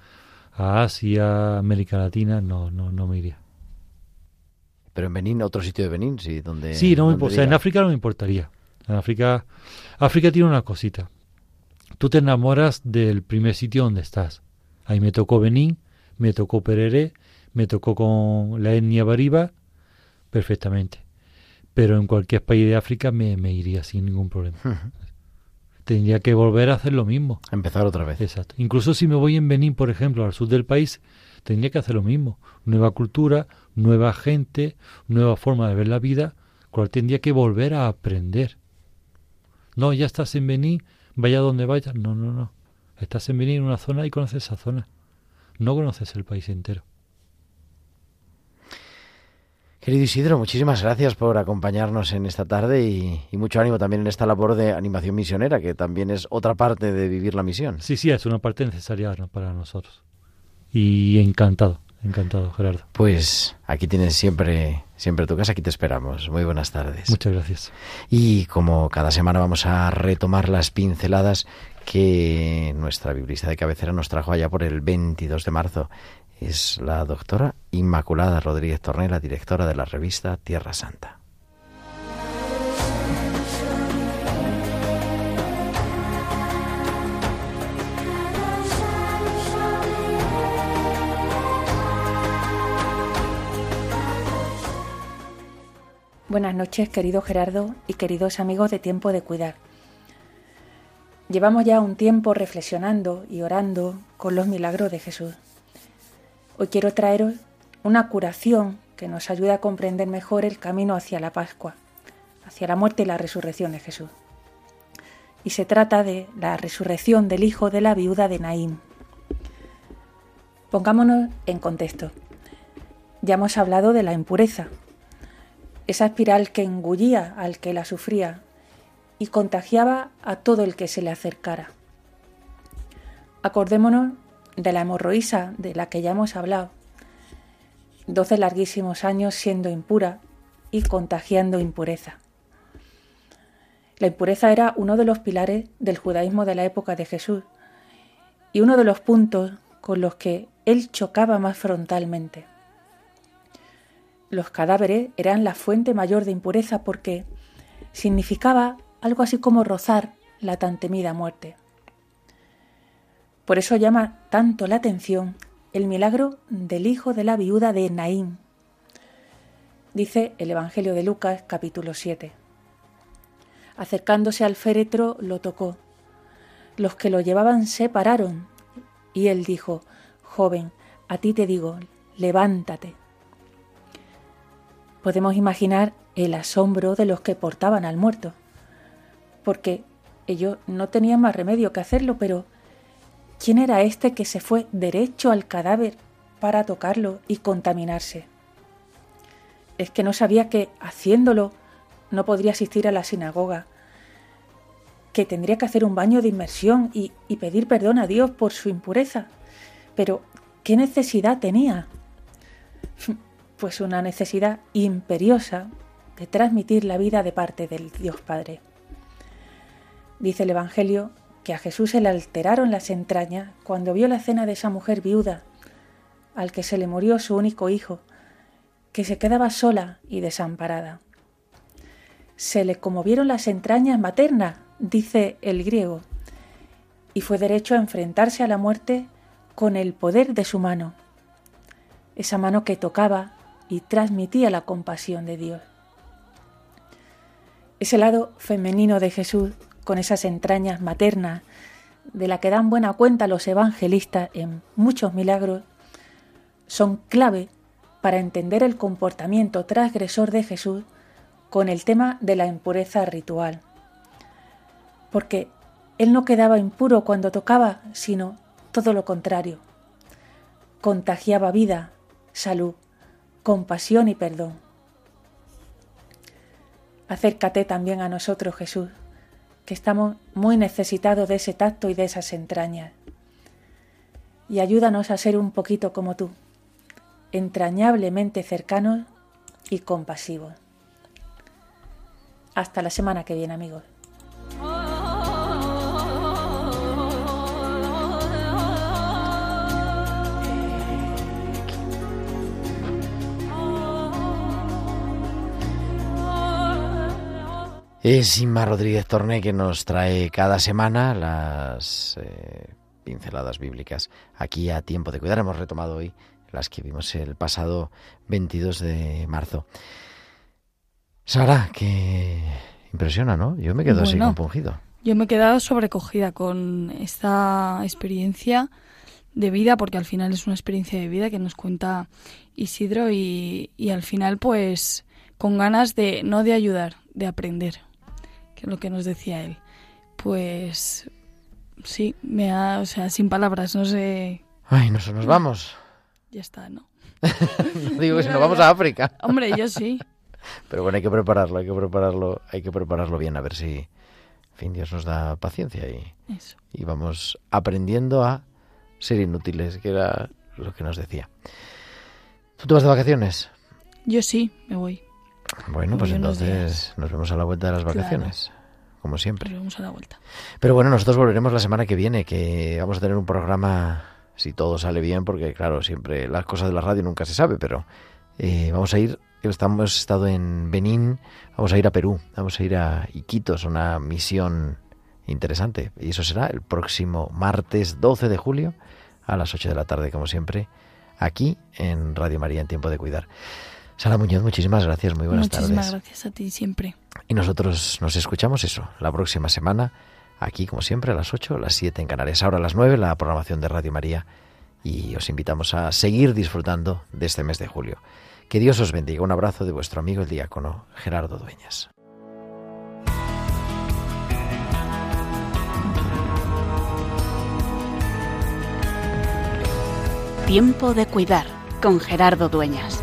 a Asia, América Latina, no, no, no me iría. Pero en Benín, otro sitio de Benín, sí, donde... Sí, no me donde importa. O sea, en. África no me importaría. En África, África tiene una cosita. Tú te enamoras del primer sitio donde estás. Ahí me tocó Benín, me tocó Pereré, me tocó con la etnia Bariba, perfectamente. Pero en cualquier país de África me, me iría sin ningún problema. Tendría que volver a hacer lo mismo. Empezar otra vez. Exacto. Incluso si me voy en Benín, por ejemplo, al sur del país, tendría que hacer lo mismo. Nueva cultura, nueva gente, nueva forma de ver la vida, cual tendría que volver a aprender. No, ya estás en Benín, vaya donde vayas. No, no, no. Estás en Benín en una zona y conoces esa zona. No conoces el país entero. Querido Isidro, muchísimas gracias por acompañarnos en esta tarde y, y mucho ánimo también en esta labor de animación misionera, que también es otra parte de vivir la misión. Sí, sí, es una parte necesaria para nosotros. Y encantado, encantado, Gerardo. Pues aquí tienes siempre, siempre tu casa, aquí te esperamos. Muy buenas tardes. Muchas gracias. Y como cada semana vamos a retomar las pinceladas que nuestra biblista de cabecera nos trajo allá por el 22 de marzo. Es la doctora Inmaculada Rodríguez Tornela, directora de la revista Tierra Santa. Buenas noches, querido Gerardo y queridos amigos de Tiempo de Cuidar. Llevamos ya un tiempo reflexionando y orando con los milagros de Jesús. Hoy quiero traeros una curación que nos ayuda a comprender mejor el camino hacia la Pascua, hacia la muerte y la resurrección de Jesús. Y se trata de la resurrección del hijo de la viuda de Naín. Pongámonos en contexto. Ya hemos hablado de la impureza, esa espiral que engullía al que la sufría y contagiaba a todo el que se le acercara. Acordémonos de la hemorroísa de la que ya hemos hablado, doce larguísimos años siendo impura y contagiando impureza. La impureza era uno de los pilares del judaísmo de la época de Jesús y uno de los puntos con los que él chocaba más frontalmente. Los cadáveres eran la fuente mayor de impureza porque significaba algo así como rozar la tan temida muerte. Por eso llama tanto la atención el milagro del hijo de la viuda de Naín. Dice el Evangelio de Lucas capítulo 7. Acercándose al féretro lo tocó. Los que lo llevaban se pararon y él dijo, Joven, a ti te digo, levántate. Podemos imaginar el asombro de los que portaban al muerto, porque ellos no tenían más remedio que hacerlo, pero ¿quién era este que se fue derecho al cadáver para tocarlo y contaminarse? Es que no sabía que haciéndolo no podría asistir a la sinagoga, que tendría que hacer un baño de inmersión y, y pedir perdón a Dios por su impureza. Pero, ¿qué necesidad tenía? Pues una necesidad imperiosa de transmitir la vida de parte del Dios Padre. Dice el Evangelio que a Jesús se le alteraron las entrañas cuando vio la escena de esa mujer viuda, al que se le murió su único hijo, que se quedaba sola y desamparada. Se le conmovieron las entrañas maternas, dice el griego, y fue derecho a enfrentarse a la muerte con el poder de su mano, esa mano que tocaba y transmitía la compasión de Dios. Ese lado femenino de Jesús, con esas entrañas maternas, de la que dan buena cuenta los evangelistas en muchos milagros, son clave para entender el comportamiento transgresor de Jesús con el tema de la impureza ritual. Porque él no quedaba impuro cuando tocaba, sino todo lo contrario. Contagiaba vida, salud, compasión y perdón. Acércate también a nosotros, Jesús, que estamos muy necesitados de ese tacto y de esas entrañas. Y ayúdanos a ser un poquito como tú, entrañablemente cercanos y compasivos. Hasta la semana que viene, amigos. Es Inma Rodríguez Torné que nos trae cada semana las eh, pinceladas bíblicas aquí a tiempo de cuidar. Hemos retomado hoy las que vimos el pasado 22 de marzo. Sara, que impresiona, ¿no? Yo me quedo así compungido. Yo me he quedado sobrecogida con esta experiencia de vida, porque al final es una experiencia de vida que nos cuenta Isidro y, y al final pues con ganas de, no de ayudar, de aprender, que es lo que nos decía él. Pues sí, me ha, o sea, sin palabras, no sé, Ay, nos, nos vamos. ya está, ¿no? No digo que si nos vamos a África. Hombre, yo sí. Pero bueno, hay que prepararlo, hay que prepararlo, hay que prepararlo bien, a ver si, en fin, Dios nos da paciencia y, Eso. y vamos aprendiendo a ser inútiles, que era lo que nos decía. ¿Tú te vas de vacaciones? Yo sí, me voy. Bueno, Muy pues entonces nos vemos a la vuelta de las Claro. vacaciones, como Nos siempre. vemos a la vuelta. Pero bueno, nosotros volveremos la semana que viene, que vamos a tener un programa, si todo sale bien, porque claro, siempre las cosas de la radio nunca se sabe, pero eh, vamos a ir, estamos, hemos estado en Benín, vamos a ir a Perú, vamos a ir a Iquitos, una misión interesante. Y eso será el próximo martes 12 de julio a las 8 de la tarde, como siempre, aquí en Radio María en Tiempo de Cuidar. Sara Muñoz, muchísimas gracias, muy buenas Muchísimas tardes. gracias a ti siempre. Y nosotros nos escuchamos eso, la próxima semana, aquí como siempre a las 8, a las 7 en Canarias, ahora a las 9 la programación de Radio María y os invitamos a seguir disfrutando de este mes de julio. Que Dios os bendiga. Un abrazo de vuestro amigo el diácono Gerardo Dueñas. Tiempo de cuidar con Gerardo Dueñas.